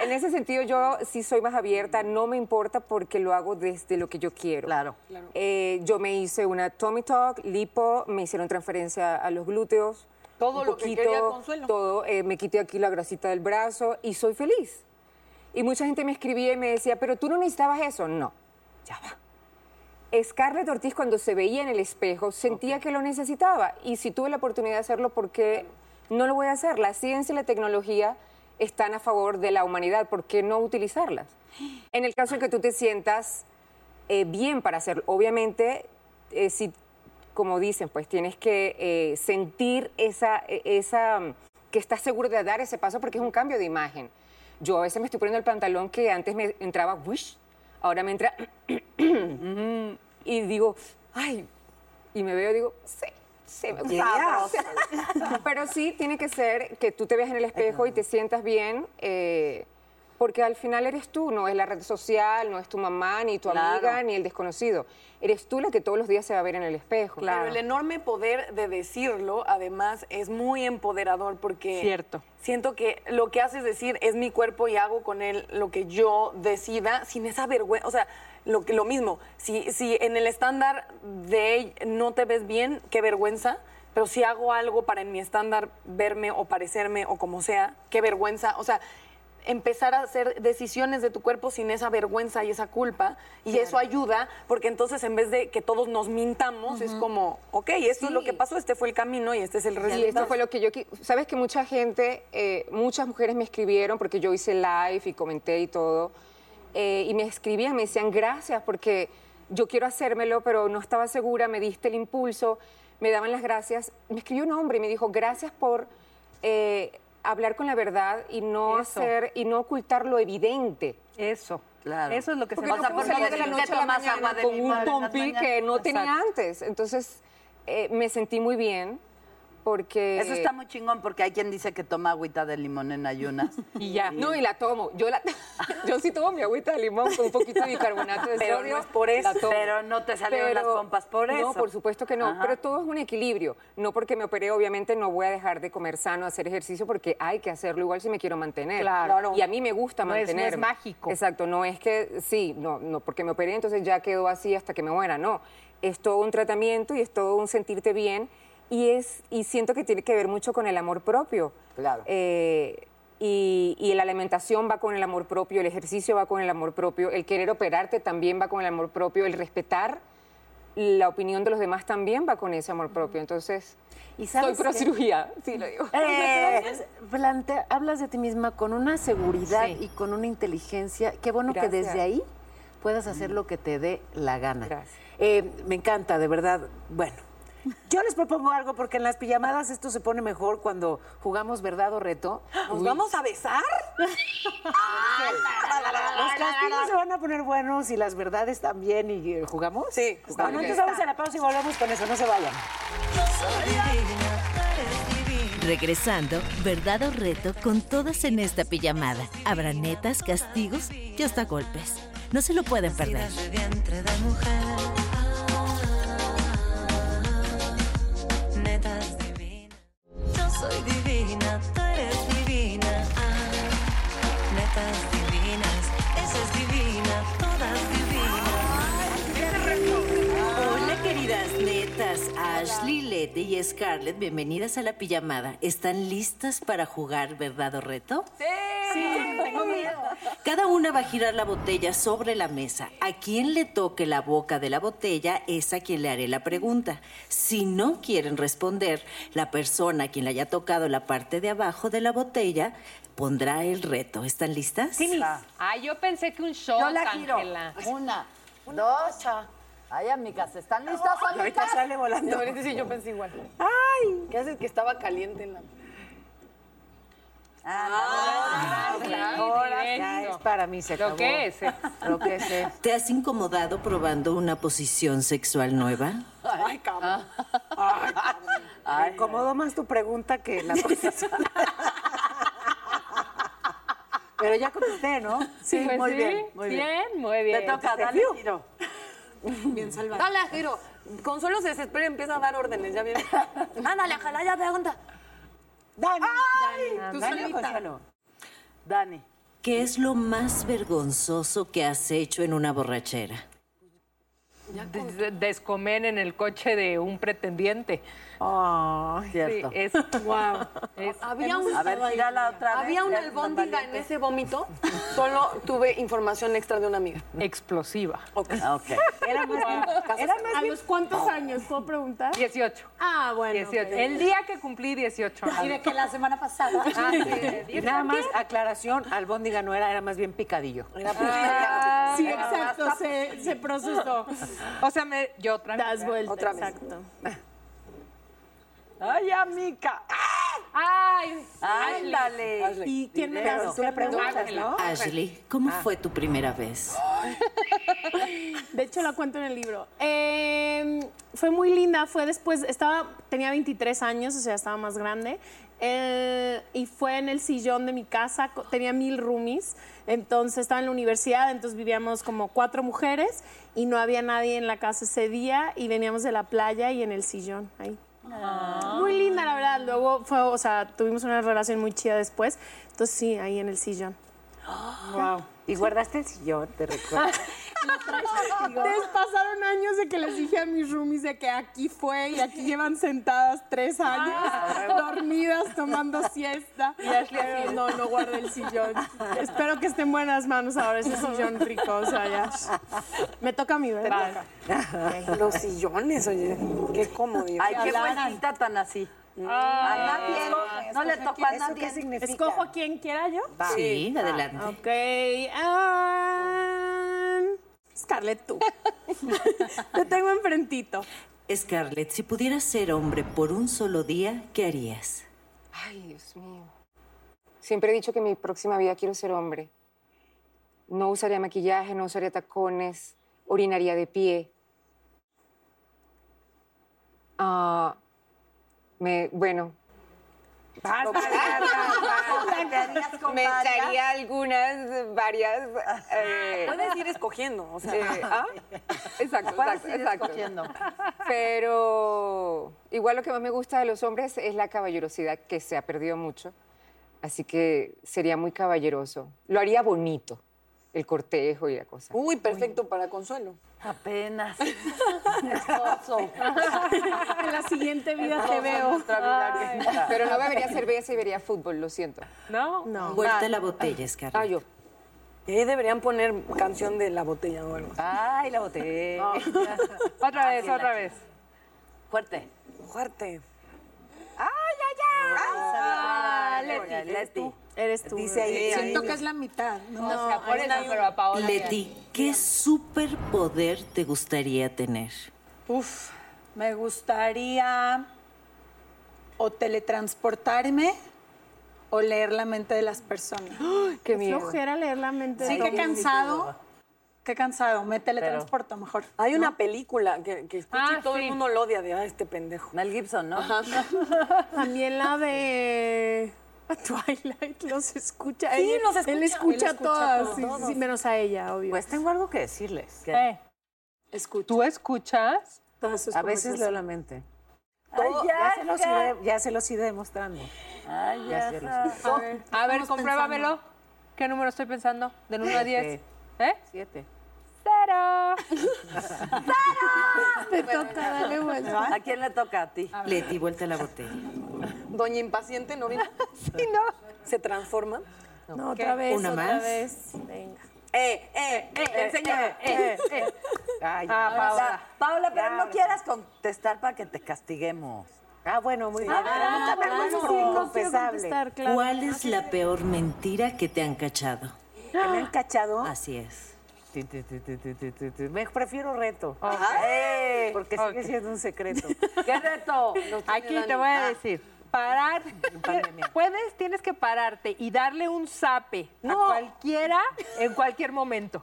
En ese sentido, yo sí soy más abierta, no me importa porque lo hago desde lo que yo quiero. Claro. Eh, yo me hice una tummy talk, lipo, me hicieron transferencia a los glúteos. Todo un lo que quería Consuelo. Todo, eh, me quité aquí la grasita del brazo y soy feliz. Y mucha gente me escribía y me decía, pero tú no necesitabas eso. No, ya va. Scarlett Ortiz cuando se veía en el espejo sentía que lo necesitaba y si tuve la oportunidad de hacerlo, ¿por qué no lo voy a hacer? La ciencia y la tecnología están a favor de la humanidad, ¿por qué no utilizarlas? En el caso en que tú te sientas eh, bien para hacerlo, obviamente, eh, si, como dicen, pues tienes que eh, sentir esa, eh, esa, que estás seguro de dar ese paso porque es un cambio de imagen. Yo a veces me estoy poniendo el pantalón que antes me entraba, wish, ahora me entra y digo, ay, y me veo digo, sí, sí me gustaba. Pero sí, tiene que ser que tú te veas en el espejo y te sientas bien, eh, porque al final eres tú, no es la red social, no es tu mamá, ni tu Claro. amiga, ni el desconocido. Eres tú la que todos los días se va a ver en el espejo. Pero el enorme poder de decirlo, además, es muy empoderador porque Cierto. siento que lo que haces decir es mi cuerpo y hago con él lo que yo decida sin esa vergüenza. O sea, lo, que, lo mismo, si, si en el estándar de no te ves bien, qué vergüenza. Pero si hago algo para en mi estándar verme o parecerme o como sea, qué vergüenza. O sea, empezar a hacer decisiones de tu cuerpo sin esa vergüenza y esa culpa. Y eso ayuda, porque entonces en vez de que todos nos mintamos, es como, ok, esto es lo que pasó, este fue el camino y este es el Y resultado. esto fue lo que yo... Sabes que mucha gente, eh, muchas mujeres me escribieron porque yo hice live y comenté y todo, eh, y me escribían, me decían gracias porque yo quiero hacérmelo, pero no estaba segura, me diste el impulso, me daban las gracias. Me escribió un hombre y me dijo, gracias por eh, hablar con la verdad y no Eso. hacer, y no ocultar lo evidente. Eso. Claro. Eso es lo que Porque se no sea, puedo por salir no de la noche a la mañana agua de con un mañanas. que no tenía Exacto. antes. Entonces, eh, me sentí muy bien porque... Eso está muy chingón porque hay quien dice que toma agüita de limón en ayunas. Y ya. No, y la tomo. Yo, la, yo sí tomo mi agüita de limón con un poquito de bicarbonato de Pero sodio. no es por eso. la tomo. Pero no te salieron las pompas por eso. No, por supuesto que no. Ajá. Pero todo es un equilibrio. No porque me operé, obviamente no voy a dejar de comer sano, hacer ejercicio, porque hay que hacerlo igual si me quiero mantener. Claro. Y a mí me gusta No es- no es mágico. Exacto. No es que, sí, no, no, porque me operé, entonces ya quedó así hasta que me muera. No. Es todo un tratamiento y es todo un sentirte bien. Y, es, y siento que tiene que ver mucho con el amor propio. Claro. Eh, y, y la alimentación va con el amor propio, el ejercicio va con el amor propio, el querer operarte también va con el amor propio, el respetar la opinión de los demás también va con ese amor propio. Entonces, ¿Y soy sabes pro cirugía, sí lo digo. Eh, plantea- hablas de ti misma con una seguridad Sí. y con una inteligencia. Qué bueno que desde ahí puedas hacer lo que te dé la gana. Gracias. Eh, me encanta, de verdad. Bueno, yo les propongo algo porque en las pijamadas esto se pone mejor cuando jugamos verdad o reto. ¿Nos vamos a besar? Los castigos se van a poner buenos y las verdades también. ¿Y eh, jugamos? Sí, está Bueno, bien. entonces vamos a la pausa y volvemos con eso. No se vayan. Regresando, verdad o reto con todas en esta pijamada. Habrá netas, castigos y hasta golpes. No se lo pueden perder. Soy divina, tú eres Ashley, Lete y Scarlett, bienvenidas a la pijamada. ¿Están listas para jugar verdad o reto? Sí, tengo miedo. Cada una va a girar la botella sobre la mesa. A quien le toque la boca de la botella es a quien le haré la pregunta. Si no quieren responder, la persona a quien le haya tocado la parte de abajo de la botella pondrá el reto. ¿Están listas? Ah, yo pensé que un shot, Yo la giro. Ángela. Una, dos, Ay, amigas, ¿están listas, amigas? Ahorita sale volando. Ahorita sí yo pensé igual. ¡Ay! ¿Qué haces que estaba caliente en la... Ah, Ahora ya es para mí, se acabó. Lo que es. eh. Lo que es. eh. ¿Te has incomodado probando una posición sexual nueva? Ay, cabrón. Me incomodó más tu pregunta que la posición. Pero ya contesté, ¿no? Sí, pues muy sí. bien, muy bien. Bien, muy bien. Te toca, dale giro. Bien salvado. Dale a giro. Consuelo se desespera y empieza a dar órdenes. Ya viene. Ándale, ojalá ya pregunta. Dani. Tú Dani, solita. Consuelo. Dani. ¿Qué es lo más vergonzoso que has hecho en una borrachera? Des- Descomer en el coche de un pretendiente. Sí, Cierto. es. Wow. Es, Había un, A ver, gírala otra vez. había una albóndiga en ese vómito. Solo tuve información extra de una amiga. explosiva. Ah, Ok. Era más bien, era más ¿A bien los cuántos años? ¿Puedo preguntar? 18. Ah, bueno. 18. ok. El día que cumplí 18 Y años. de que la semana pasada. Ah, sí, Y nada más, aclaración, albóndiga no era, era más bien picadillo. Ah, Sí, exacto, se, se procesó. O sea, me, yo otra vez. Das vuelta, Otra vez. exacto. Ay, amiga. Ay, Ándale. ¿Y quién me das? tú le preguntas, ¿no? Ashley, ¿cómo fue tu primera vez? De hecho, la cuento en el libro. Eh, fue muy linda, fue después, estaba, tenía 23 años, o sea, estaba más grande. eh, y fue en el sillón de mi casa, tenía mil roomies, entonces estaba en la universidad, entonces vivíamos como cuatro mujeres y no había nadie en la casa ese día y veníamos de la playa y en el sillón, ahí. Muy linda, la verdad. Luego fue, o sea, tuvimos una relación muy chida después, entonces sí, ahí en el sillón. Wow. ¿Y guardaste el sillón? Te recuerdo. Pasaron años de que les dije a mis roomies de que aquí fue y aquí llevan sentadas tres años, dormidas, tomando siesta. Pero no, no guardo el sillón. Espero que esté en buenas manos ahora ese sillón rico, o sea, ya. Me toca a mí, ¿verdad? Los sillones, oye. Qué cómodo. Ay, qué buenita tan así. A nadie. No le tocó a ¿Eso qué nadie. significa? ¿Escojo a quien quiera yo? Sí, adelante. Ok. ah, Scarlett, tú. Te tengo enfrentito. Scarlett, si pudieras ser hombre por un solo día, ¿qué harías? Ay, Dios mío. Siempre he dicho que en mi próxima vida quiero ser hombre. No usaría maquillaje, no usaría tacones, orinaría de pie. Ah, me, bueno, me echaría algunas, varias. eh, Puedes ir escogiendo. O sea, eh, ¿ah? Exacto, Puedes exacto, ir exacto. escogiendo. Pero igual lo que más me gusta de los hombres es la caballerosidad que se ha perdido mucho. Así que sería muy caballeroso. Lo haría bonito, el cortejo y la cosa. Uy, perfecto para Consuelo. Apenas. Esposo. En la siguiente vida te veo. Pero no bebería cerveza y vería fútbol, lo siento. ¿no? No. Vuelta la botella, Scarlett. Ah, yo. Y ahí deberían poner canción de la botella o algo. Ay, la botella. Otra vez, otra vez. Fuerte. Fuerte. Ah, Leti. Leti. Eres tú. Dice ahí. Siento que es la mitad, ¿no? o sea, por eso, pero a Paola. Leti, ¿qué superpoder te gustaría tener? Uf, me gustaría o teletransportarme o leer la mente de las personas. Qué Qué miedo. flojera leer la mente Sí, de qué todos. cansado. Qué cansado. Me teletransporto mejor. Hay una película que, que escucho Ah, y todo sí. el mundo lo odia de ah, este pendejo. Mel Gibson, ¿no? También la de Twilight los escucha. Sí, él, los Él escucha. escucha, Él escucha todas, todo. sí, sí, sí, menos a ella, obvio. Pues tengo algo que decirles. que Eh, Escucho. ¿Tú escuchas? todas sus a veces leo la mente. Ay, Ya se, ya, los ya. iré, ya se los iré demostrando. Ay, Ya ya. se los. A ver, A ver, compruébamelo. ¿Qué número estoy pensando? ¿Del 1 a 10? ¿Eh? Siete. Cero. Te toca, dale vuelta. ¿A quién le toca? A ti. Leti, vuelta la botella. Doña Impaciente, ¿no vino? Sí, no. Se transforma. No, otra vez, ¿Una otra más? vez. Venga. Eh, eh, eh, enséñame. Eh, eh, eh. Ay, Ah, Paola. Paola, pero no quieras contestar para que te castiguemos. Ah, bueno, muy bien. Ah, no claro, hagas sí, no claro. ¿Cuál es la peor mentira que te han cachado? ¿Que me han cachado? Así es. Me prefiero reto. Ok. Porque sigue siendo un secreto. ¿Qué reto? Aquí te voy a Ah. decir. Parar. Puedes, tienes que pararte y darle un zape a cualquiera en cualquier momento.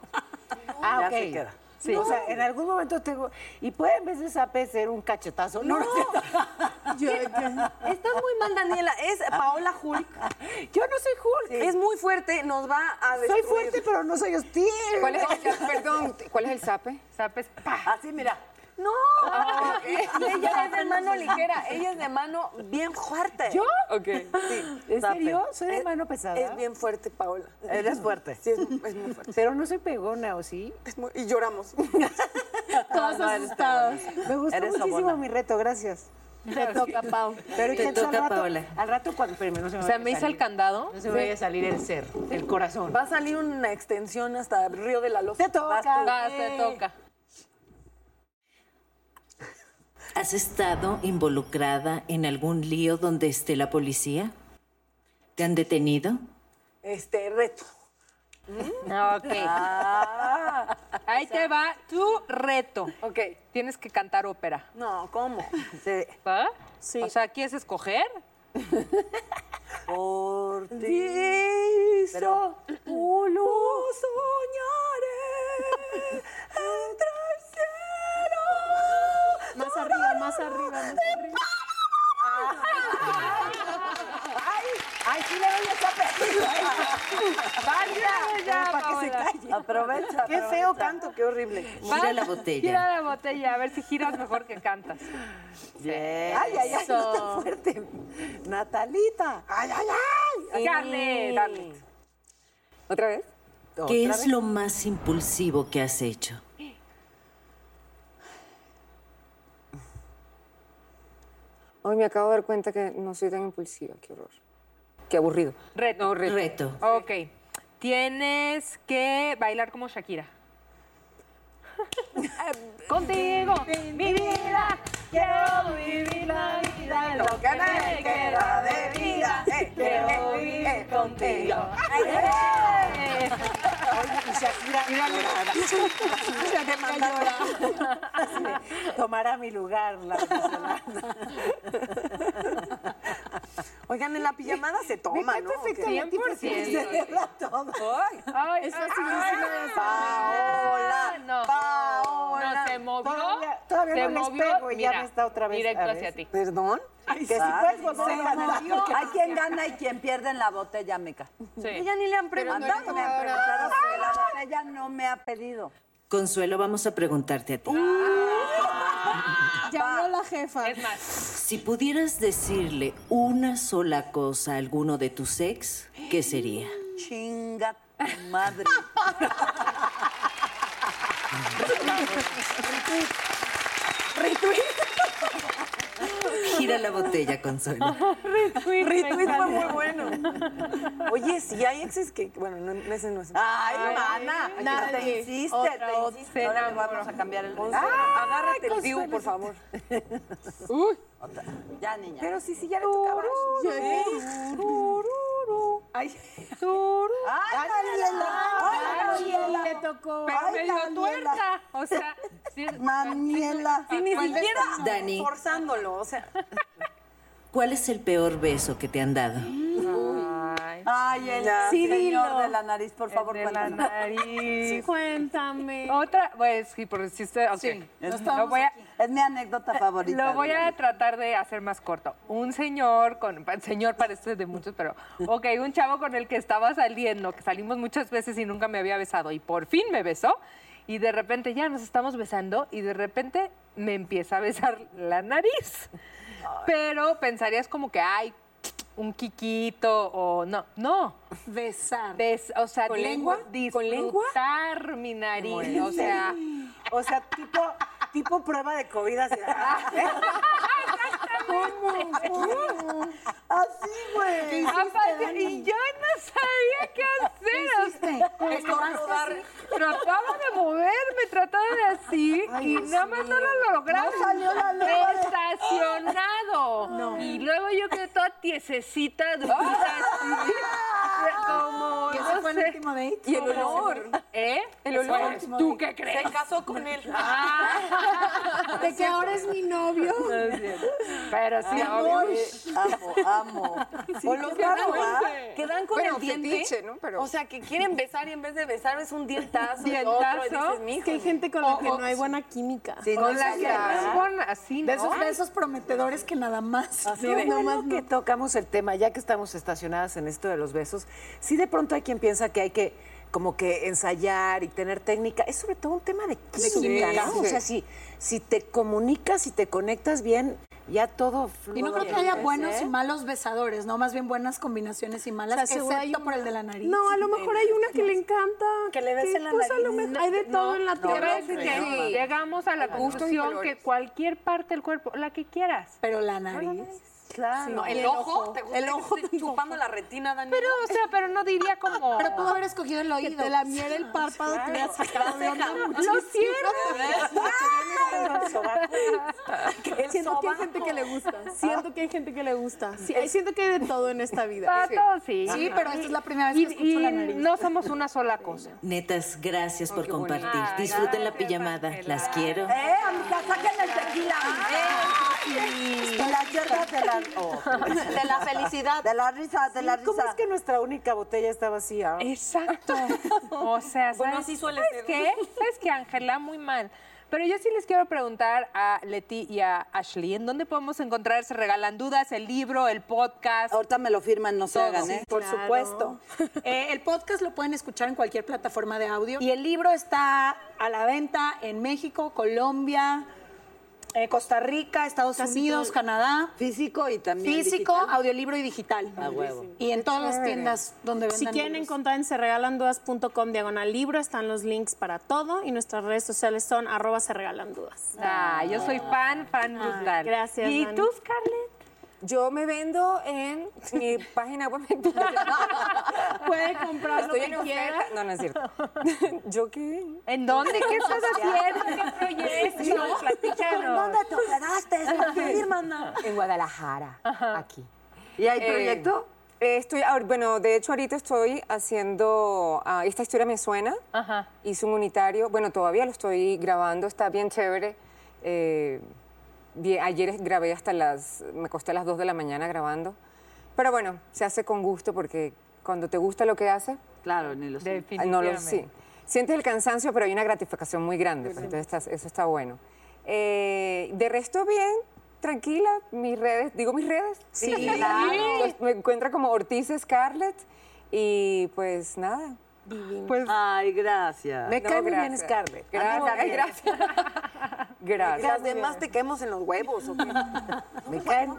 Ah, Ya ok. se queda. Sí. O sea, en algún momento tengo. Y puede en vez de zape ser un cachetazo. No, no. Yo- yo- Estás muy mal, Daniela. Es Paola Hulk. Yo no soy Hulk. Es muy fuerte, nos va a Soy destruir. fuerte, pero no soy hostil. ¿Cuál es el, perdón, ¿cuál es el zape? Zapes. ¡pa! Así, mira. No, y ella es de mano ligera, ella es de mano bien fuerte. ¿Yo? Ok. Sí. ¿En serio? ¿Soy de Es- mano pesada? Es bien fuerte, Paola. Eres fuerte. Sí, es, es muy fuerte. Pero no soy pegona, ¿o sí? Es muy- y lloramos. Todos asustados. Me gustó Eres muchísimo sobona. mi reto, gracias. Te toca, Pau. Pero Te toca, al rato, Paola. Al rato cuando... Espérame, no se me O sea, me hice el candado. No se me vaya a salir el ser, el corazón. Va a salir una extensión hasta Río de la Loza. Te toca. Vas te toca. ¿Has estado involucrada en algún lío donde esté la policía? ¿Te han detenido? Este, reto. Ok. Ahí te va tu reto. Ok. Tienes que cantar ópera. No, ¿cómo? Sí. ¿Va? Sí. O sea, ¿quieres escoger? Por ti. Pero- soñaré entre el cielo. Más arriba, más arriba, más arriba. Ay, sí le doy esa ¡Vaya! Ya, Para que se calle. Aprovecha. Qué feo canto, qué horrible. Gira la botella. Gira la botella, a ver si giras mejor que cantas. Bien. Ay, ay, ay, no está fuerte. Natalita. Ay, ay, ay. Carne, dale. ¿Otra vez? ¿Qué es lo más impulsivo que has hecho? Hoy me acabo de dar cuenta que no soy tan impulsiva. Qué horror. Qué aburrido. Reto. Reto. Ok. Tienes que bailar como Shakira. Contigo, mi vida, quiero vivir la vida, lo que me queda de vida, quiero vivir contigo. ¡Eh! Y Shakira llorada. Shakira de, Tomará mi lugar la. Oigan, en la pijamada se toma, Me ¿no? perfectamente porque 100%. se todo. Ay, Es ay, facilísimo de hacer. Paola, no. Paola. No, se movió. Todavía- todavía se no les movió, pego y ya mira, me está otra vez Directo hacia ti. ¿Perdón? Que si puedes volver a cantar. Hay quien gana y quien pierde en la botella, Mica. Sí. Ella ni le han preguntado. Andando me han preguntado, pero la botella no me ha pedido. Consuelo, vamos a preguntarte a ti. Ya habló la jefa. Es más, Si pudieras decirle una sola cosa a alguno de tus ex, ¿qué sería? Chinga tu madre. Gira la botella, Consuelo. Retweet fue muy bueno. Oye, sí, hay exes que. Bueno, no, ese no es. Ay, mana. nadie. Te insiste, te insiste. Ahora vamos a cambiar el agárrate el Diu, por favor. Otra. Ya, niña. Pero sí, sí, ya le tocaba. Ay, ¡Ay, Daniela! ¡Ay, Daniela! Le tocó. pero Ay, medio Daniela. tuerta. O sea, sí, Daniela. Sí, ni siquiera Dani. forzándolo, o sea. ¿Cuál es el peor beso que te han dado? Ay, el Sí, señor dilo. de la nariz, por favor, de la cuéntame. nariz. Cuéntame. Otra, pues sí, porque si usted. ok. Lo voy a, Es mi anécdota favorita. Lo voy a tratar de hacer más corto. Un señor, con señor parece de muchos, pero ok, un chavo con el que estaba saliendo, que salimos muchas veces y nunca me había besado, y por fin me besó, y de repente ya nos estamos besando, y de repente me empieza a besar la nariz. Pero pensarías como que, ay, un quiquito, o no, no. Besar. Bes- o sea, ¿Con lengua? ¿Con lengua? mi nariz, o sea... o sea, tipo, tipo prueba de COVID. Así, Así, güey. Aparte, y yo no sabía qué hacer. o sea, Trataba de moverme, trataba de así y nada más no lo lograba. No salió la de- Estacionado. Y luego yo quedé toda tiesecita, durita, así. Como, ¿Qué se no fue sé, último date? Y el olor. ¿Eh? El olor. Pues, ¿Tú qué crees? Se casó con él. De que ahora es mi novio. Pero sí, amor. Amo, amo. O los que dan, que dan con Bueno, el diente. fetiche, ¿no? Pero- O sea, que quieren besar y en vez de besar es un dientazo. y otro, Dientazo. dices. Que hay gente con la que no hay buena química. Sí, no Con la que así, no es buena, así, De ¿no? esos besos prometedores que nada más. Bueno que tocamos el tema, ya que estamos estacionadas en esto de los besos. Sí, de pronto hay quien piensa que hay que como que ensayar y tener técnica. Es sobre todo un tema de química, química, ¿no? sí. O sea, si, si te comunicas, si te conectas bien, ya todo Y no creo que haya buenos y malos besadores, ¿no? Más bien buenas combinaciones y malas, O sea, seguro hay excepto por el de la nariz. No, a lo mejor hay una que le encanta. Que le besen la pues, a lo nariz. mejor hay de todo en la tierra. Sí. llegamos a la y conclusión que cualquier parte del cuerpo, la que quieras. Pero la nariz. Claro. No, el, ojo, ¿te gusta El que ojo te esté chupando la retina, Dani? Pero, o sea, pero no diría como... Pero pudo haber escogido el Que oído. te lamiera el párpado, te hubiera sacado de onda muchísimo. ¡Lo Siento que hay gente que le gusta. Siento que hay gente que le gusta. Sí, siento que hay de todo en esta vida. Pato, sí. Sí, pero esta es la primera vez Y, que escucho y la nariz. no somos una sola cosa. Netas, gracias por qué bonito. compartir. Ay, Disfruten la pijamada. Las quiero. ¡Eh, amiga, saquen el tequila! De las hierbas de la... oh. De la felicidad. De la risa, de la risa. ¿Cómo es que nuestra única botella está vacía? Exacto. O sea, ¿sabes, Bueno, así suele ¿sabes ser. qué? ¿Sabes qué, Ángela? Muy mal. Pero yo sí les quiero preguntar a Leti y a Ashley, ¿en dónde podemos encontrar Se Regalan Dudas, el libro, el podcast? Ahorita me lo firman, no se hagan, ¿eh? Por supuesto. Eh, el podcast lo pueden escuchar en cualquier plataforma de audio. Y el libro está a la venta en México, Colombia, eh, Costa Rica, Estados Unidos, Canadá. Físico y también Físico, digital. audiolibro y digital. A huevo. Y en todas las tiendas donde vendan Si quieren libros. encontrar en serregalandudas.com diagonal libro, están los links para todo y nuestras redes sociales son arroba se regalan dudas. Ah, yo soy fan, fan brutal. gracias, ¿Y Dani. tú, Scarlett? Yo me vendo en mi página web. Puede comprar lo Estoy que en quiera. No, no es cierto. ¿Yo qué? ¿En dónde? ¿Qué estás haciendo? ¿Qué proyecto? Platícanos. ¿Dónde te hermana? En Guadalajara, aquí. ¿Y hay Eh, proyecto? eh, estoy, bueno, de hecho ahorita estoy haciendo, ah, esta historia me suena, Ajá. hice un unitario, bueno, todavía lo estoy grabando, está bien chévere. Eh, ayer grabé hasta las, me acosté a las 2 de la mañana grabando, pero bueno, se hace con gusto porque cuando te gusta lo que haces, Claro, ni lo sé. Ah, No lo Definitivamente. sí. Sientes el cansancio, pero hay una gratificación muy grande. pues, entonces estás- eso está bueno. Eh, de resto, bien, tranquila. Mis redes, digo mis redes. Sí, Pues, me encuentra como Ortiz Scarlett. Y pues nada. Pues Ay, gracias. Me No, cae muy bien. Scarlett. Gracias. ay, gracias. gracias. Las demás te caemos en los huevos, ¿o qué? Me caen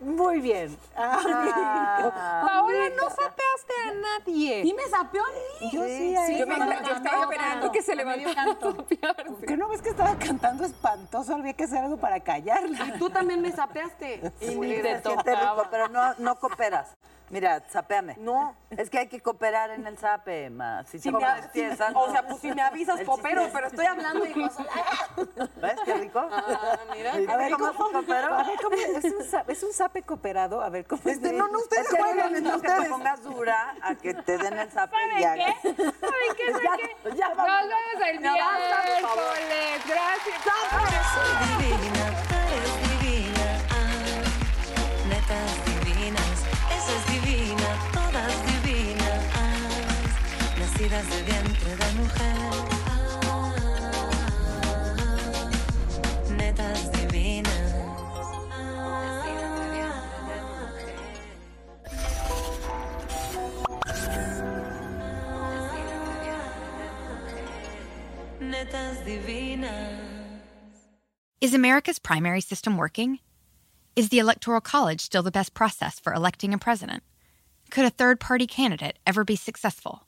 muy bien. Paola, no sapeaste a nadie. ¿Y me sapeó a mí? Yo sí, Yo, me- yo estaba esperando que se levantara. ¿Que no ves que estaba cantando espantoso? Había que hacer algo para callarla. Y tú también me sapeaste. Sí, se siente rico, pero no, no cooperas. Mira, sapéame. No. Es que hay que cooperar en el sape, ma. Si Si te me, piensa, o sea, pues si me avisas, chiste pero estoy hablando y cosas. ¿Ves qué rico? Ah, mira. A ver, ¿cómo se cooperó? A ver, ¿cómo es un, sape, es un sape cooperado? A ver, ¿cómo es? Este, de- no, no, ustedes Es que juegan, que te pongas dura a que te den el y ya. ¿Saben qué? ¿Saben qué? ¿Saben qué? ya Nos vámonos. vemos el miércoles. Gracias. Soy de vientre de mujer. Ah. Is America's primary system working? Is the Electoral College still the best process for electing a president? Could a third party candidate ever be successful?